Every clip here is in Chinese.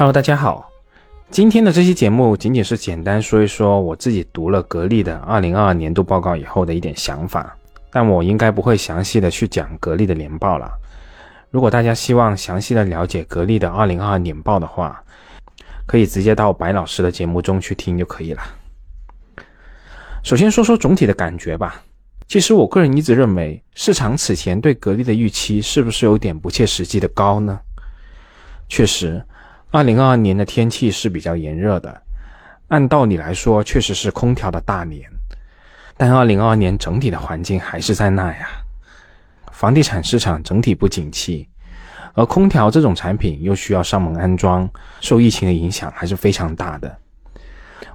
Hello，大家好。今天的这期节目仅仅是简单说一说我自己读了格力的二零二二年度报告以后的一点想法，但我应该不会详细的去讲格力的年报了。如果大家希望详细的了解格力的二零二二年报的话，可以直接到白老师的节目中去听就可以了。首先说说总体的感觉吧。其实我个人一直认为，市场此前对格力的预期是不是有点不切实际的高呢？确实。二零二二年的天气是比较炎热的，按道理来说确实是空调的大年，但二零二二年整体的环境还是在那呀。房地产市场整体不景气，而空调这种产品又需要上门安装，受疫情的影响还是非常大的。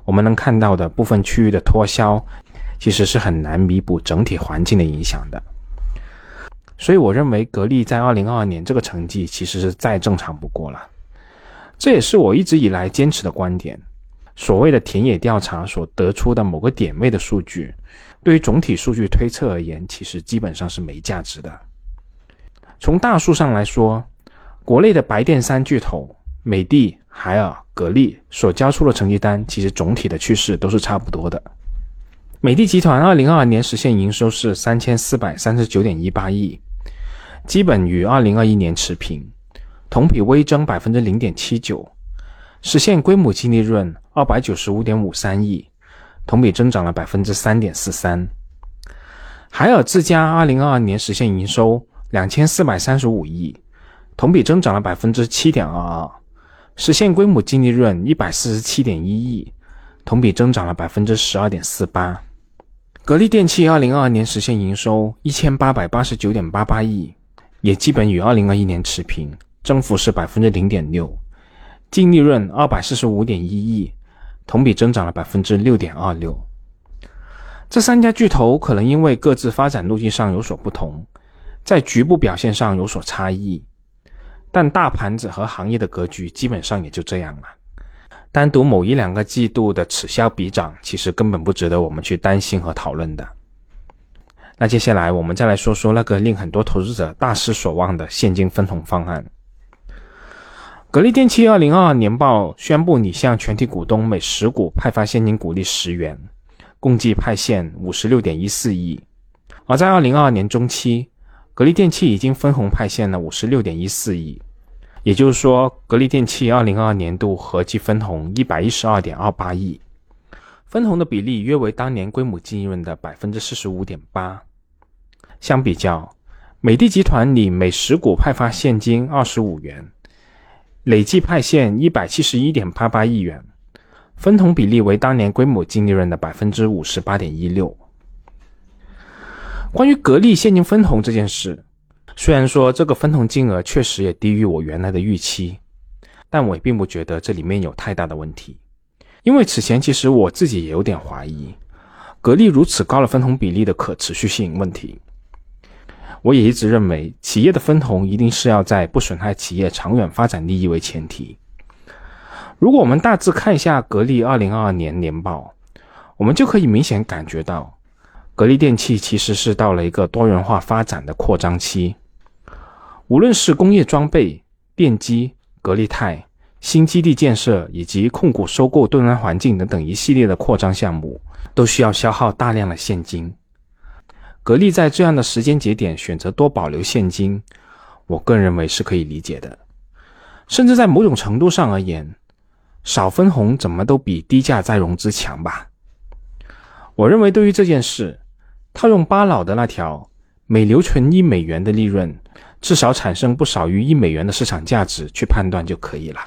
我们能看到的部分区域的脱销，其实是很难弥补整体环境的影响的。所以我认为格力在二零二二年这个成绩其实是再正常不过了。这也是我一直以来坚持的观点。所谓的田野调查所得出的某个点位的数据，对于总体数据推测而言，其实基本上是没价值的。从大数上来说，国内的白电三巨头美的、海尔、格力所交出的成绩单，其实总体的趋势都是差不多的。美的集团二零二二年实现营收是三千四百三十九点一八亿，基本与二零二一年持平。同比微增百分之零点七九，实现规模净利润二百九十五点五三亿，同比增长了百分之三点四三。海尔自家二零二二年实现营收两千四百三十五亿，同比增长了百分之七点二二，实现规模净利润一百四十七点一亿，同比增长了百分之十二点四八。格力电器二零二二年实现营收一千八百八十九点八八亿，也基本与二零二一年持平。增幅是百分之零点六，净利润二百四十五点一亿，同比增长了百分之六点二六。这三家巨头可能因为各自发展路径上有所不同，在局部表现上有所差异，但大盘子和行业的格局基本上也就这样了。单独某一两个季度的此消彼长，其实根本不值得我们去担心和讨论的。那接下来我们再来说说那个令很多投资者大失所望的现金分红方案。格力电器二零二二年报宣布，拟向全体股东每十股派发现金股利十元，共计派现五十六点一四亿。而在二零二二年中期，格力电器已经分红派现了五十六点一四亿，也就是说，格力电器二零二二年度合计分红一百一十二点二八亿，分红的比例约为当年归母净利润的百分之四十五点八。相比较，美的集团拟每十股派发现金二十五元。累计派现一百七十一点八八亿元，分红比例为当年规模净利润的百分之五十八点一六。关于格力现金分红这件事，虽然说这个分红金额确实也低于我原来的预期，但我也并不觉得这里面有太大的问题，因为此前其实我自己也有点怀疑格力如此高的分红比例的可持续性问题。我也一直认为，企业的分红一定是要在不损害企业长远发展利益为前提。如果我们大致看一下格力二零二二年年报，我们就可以明显感觉到，格力电器其实是到了一个多元化发展的扩张期。无论是工业装备、电机、格力泰、新基地建设以及控股收购盾安环境等等一系列的扩张项目，都需要消耗大量的现金。格力在这样的时间节点选择多保留现金，我个人认为是可以理解的。甚至在某种程度上而言，少分红怎么都比低价再融资强吧。我认为对于这件事，套用巴老的那条每留存一美元的利润，至少产生不少于一美元的市场价值去判断就可以了。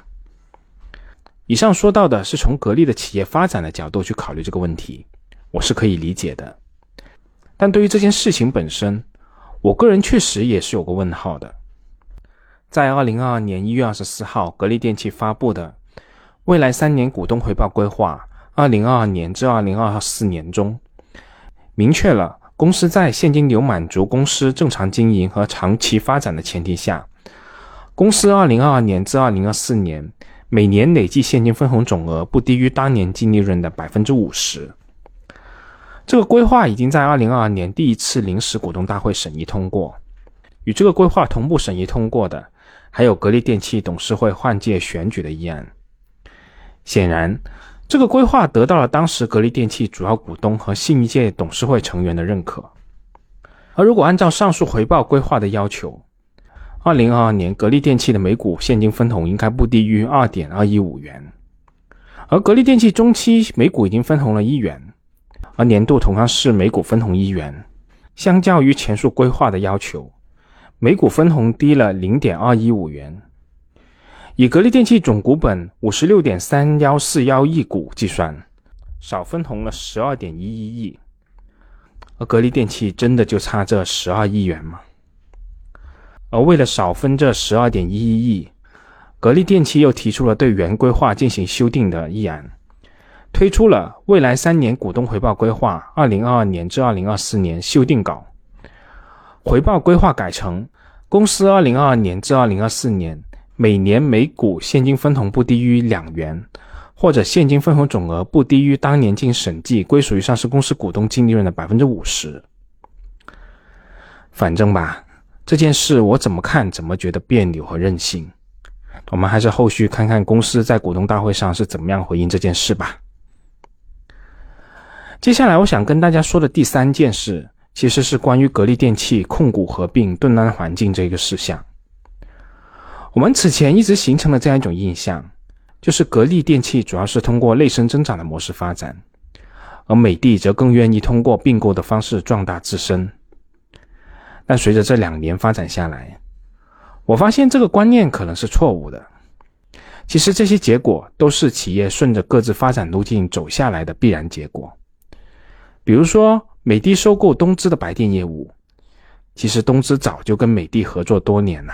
以上说到的是从格力的企业发展的角度去考虑这个问题，我是可以理解的。但对于这件事情本身，我个人确实也是有个问号的。在二零二二年一月二十四号，格力电器发布的未来三年股东回报规划（二零二二年至二零二四年）中，明确了公司在现金流满足公司正常经营和长期发展的前提下，公司二零二二年至二零二四年每年累计现金分红总额不低于当年净利润的百分之五十。这个规划已经在二零二二年第一次临时股东大会审议通过，与这个规划同步审议通过的，还有格力电器董事会换届选举的议案。显然，这个规划得到了当时格力电器主要股东和新一届董事会成员的认可。而如果按照上述回报规划的要求，二零二二年格力电器的每股现金分红应该不低于二点二一五元，而格力电器中期每股已经分红了一元，而年度同样是每股分红一元，相较于前述规划的要求。每股分红低了零点二一五元，以格力电器总股本五十六点三幺四幺亿股计算，少分红了十二点一一亿。而格力电器真的就差这十二亿元吗？而为了少分这十二点一一亿，格力电器又提出了对原规划进行修订的议案，推出了未来三年股东回报规划（二零二二年至二零二四年）修订稿。回报规划改成，公司二零二二年至二零二四年每年每股现金分红不低于两元，或者现金分红总额不低于当年经审计归属于上市公司股东净利润的百分之五十。反正吧，这件事我怎么看怎么觉得别扭和任性。我们还是后续看看公司在股东大会上是怎么样回应这件事吧。接下来我想跟大家说的第三件事。其实是关于格力电器控股合并盾安环境这个事项。我们此前一直形成了这样一种印象，就是格力电器主要是通过内生增长的模式发展，而美的则更愿意通过并购的方式壮大自身。但随着这两年发展下来，我发现这个观念可能是错误的。其实这些结果都是企业顺着各自发展路径走下来的必然结果。比如说。美的收购东芝的白电业务，其实东芝早就跟美的合作多年了，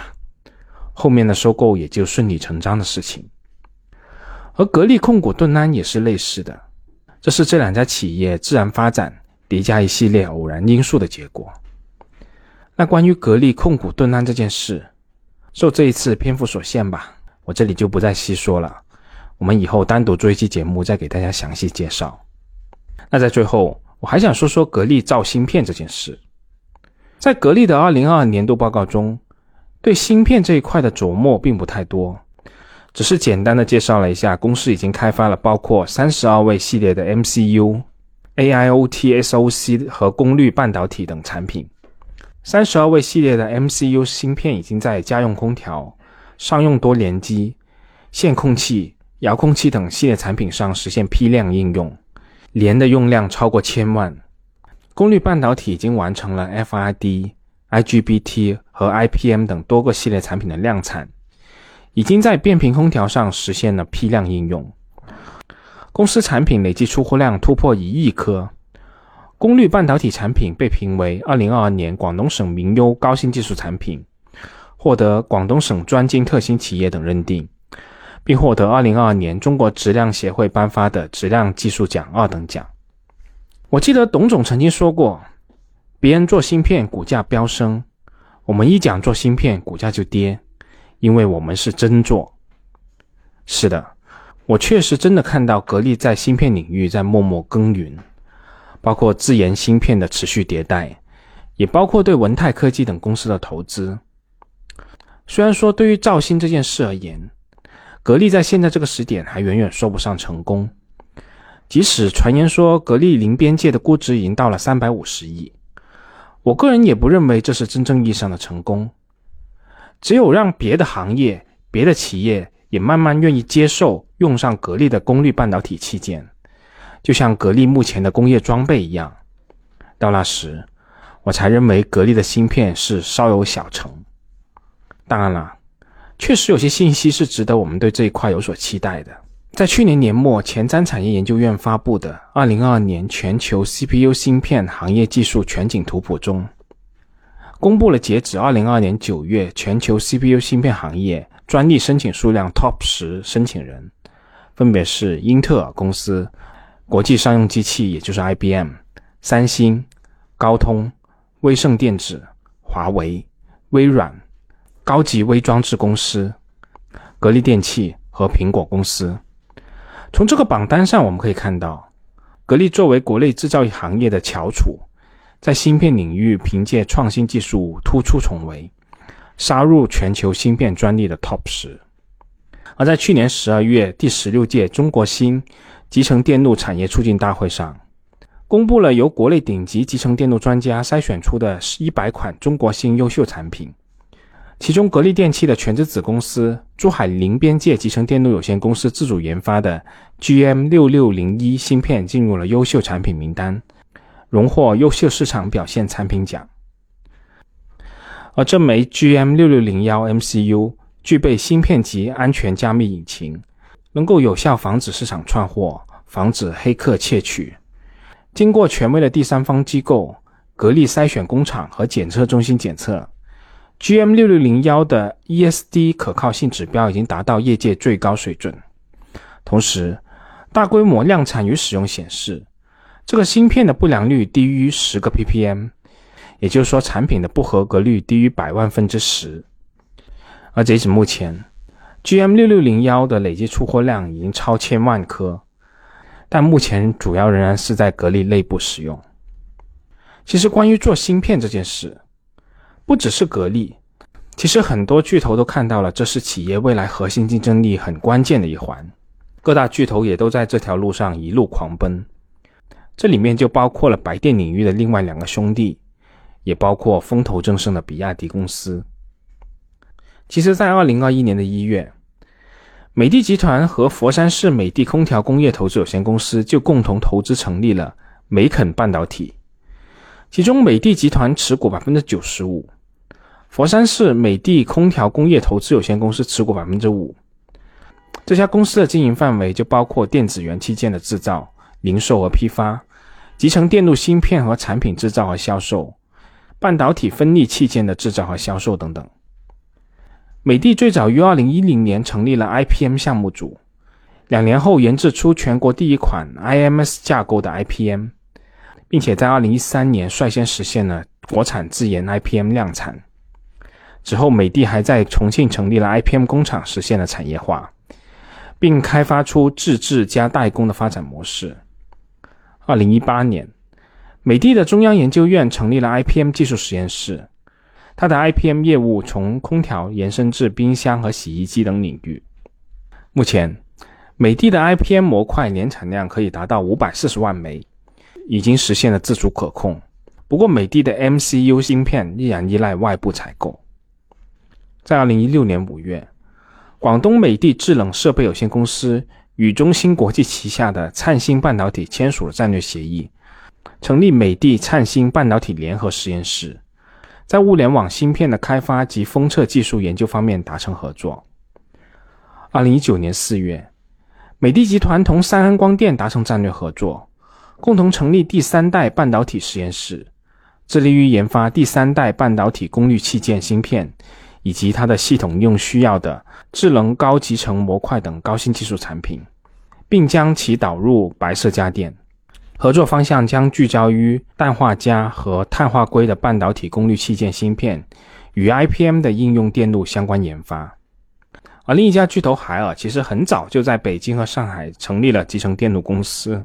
后面的收购也就顺理成章的事情。而格力控股盾安也是类似的，这是这两家企业自然发展叠加一系列偶然因素的结果。那关于格力控股盾安这件事，受这一次篇幅所限吧，我这里就不再细说了，我们以后单独做一期节目再给大家详细介绍。那在最后。我还想说说格力造芯片这件事，在格力的二零二二年度报告中，对芯片这一块的琢磨并不太多，只是简单的介绍了一下公司已经开发了包括三十二位系列的 MCU、AIoT SoC 和功率半导体等产品。三十二位系列的 MCU 芯片已经在家用空调、商用多联机、线控器、遥控器等系列产品上实现批量应用。年的用量超过千万，功率半导体已经完成了 FRD、IGBT 和 IPM 等多个系列产品的量产，已经在变频空调上实现了批量应用。公司产品累计出货量突破一亿颗，功率半导体产品被评为2022年广东省名优高新技术产品，获得广东省专精特新企业等认定。并获得二零二二年中国质量协会颁发的质量技术奖二等奖。我记得董总曾经说过：“别人做芯片股价飙升，我们一讲做芯片股价就跌，因为我们是真做。”是的，我确实真的看到格力在芯片领域在默默耕耘，包括自研芯片的持续迭代，也包括对文泰科技等公司的投资。虽然说对于造芯这件事而言，格力在现在这个时点还远远说不上成功，即使传言说格力零边界的估值已经到了三百五十亿，我个人也不认为这是真正意义上的成功。只有让别的行业、别的企业也慢慢愿意接受用上格力的功率半导体器件，就像格力目前的工业装备一样，到那时，我才认为格力的芯片是稍有小成。当然了。确实有些信息是值得我们对这一块有所期待的。在去年年末，前瞻产业研究院发布的《二零二二年全球 CPU 芯片行业技术全景图谱》中，公布了截止二零二二年九月全球 CPU 芯片行业专利申请数量 TOP 十申请人，分别是英特尔公司、国际商用机器也就是 IBM、三星、高通、威盛电子、华为、微软。高级微装置公司、格力电器和苹果公司。从这个榜单上，我们可以看到，格力作为国内制造行业的翘楚，在芯片领域凭借创新技术突出重围，杀入全球芯片专利的 TOP 十。而在去年十二月第十六届中国芯集成电路产业促进大会上，公布了由国内顶级集成电路专家筛选出的一百款中国芯优秀产品，其中格力电器的全资子公司珠海零边界集成电路有限公司自主研发的 GM 六六零一芯片进入了优秀产品名单，荣获优秀市场表现产品奖。而这枚 GM 六六零幺 MCU 具备芯片级安全加密引擎，能够有效防止市场串货，防止黑客窃取。经过权威的第三方机构格力筛选工厂和检测中心检测，GM 六六零幺的 ESD 可靠性指标已经达到业界最高水准。同时，大规模量产与使用显示，这个芯片的不良率低于十个 ppm。也就是说，产品的不合格率低于百万分之十。而截止目前，GM 六六零幺的累计出货量已经超千万颗，但目前主要仍然是在格力内部使用。其实，关于做芯片这件事，不只是格力，其实很多巨头都看到了，这是企业未来核心竞争力很关键的一环。各大巨头也都在这条路上一路狂奔，这里面就包括了白电领域的另外两个兄弟。也包括风头正盛的比亚迪公司。其实，在二零二一年的一月，美的集团和佛山市美的空调工业投资有限公司就共同投资成立了美肯半导体，其中美的集团持股百分之九十五，佛山市美的空调工业投资有限公司持股百分之五。这家公司的经营范围就包括电子元器件的制造、零售和批发，集成电路芯片和产品制造和销售。半导体分立器件的制造和销售等等。美的最早于二零一零年成立了 IPM 项目组，两年后研制出全国第一款 IMS 架构的 IPM，并且在二零一三年率先实现了国产自研 IPM 量产。之后，美的还在重庆成立了 IPM 工厂，实现了产业化，并开发出自制加代工的发展模式。二零一八年。美的的中央研究院成立了 IPM 技术实验室，它的 IPM 业务从空调延伸至冰箱和洗衣机等领域。目前，美的的 IPM 模块年产量可以达到五百四十万枚，已经实现了自主可控。不过，美的的 MCU 芯片依然依赖外部采购。在二零一六年五月，广东美的制冷设备有限公司与中芯国际旗下的灿星半导体签署了战略协议。成立美的灿星半导体联合实验室，在物联网芯片的开发及封测技术研究方面达成合作。二零一九年四月，美的集团同三安光电达成战略合作，共同成立第三代半导体实验室，致力于研发第三代半导体功率器件芯片以及它的系统用需要的智能高集成模块等高新技术产品，并将其导入白色家电。合作方向将聚焦于氮化镓和碳化硅的半导体功率器件芯片与 IPM 的应用电路相关研发。而另一家巨头海尔其实很早就在北京和上海成立了集成电路公司，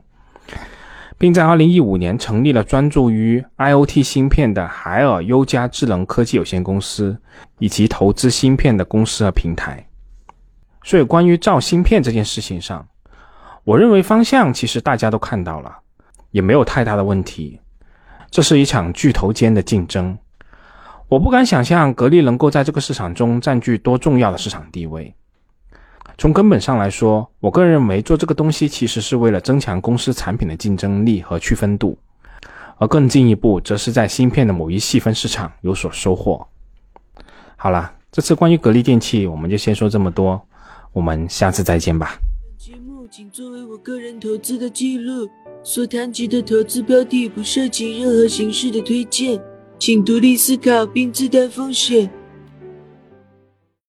并在2015年成立了专注于 IoT 芯片的海尔优佳智能科技有限公司，以及投资芯片的公司和平台。所以，关于造芯片这件事情上，我认为方向其实大家都看到了。也没有太大的问题。这是一场巨头间的竞争，我不敢想象格力能够在这个市场中占据多重要的市场地位。从根本上来说，我个人认为做这个东西其实是为了增强公司产品的竞争力和区分度，而更进一步，则是在芯片的某一细分市场有所收获。好了，这次关于格力电器，我们就先说这么多，我们下次再见吧。本节目仅作为我个人投资的记录。所谈及的投资标的不涉及任何形式的推荐，请独立思考并自担风险。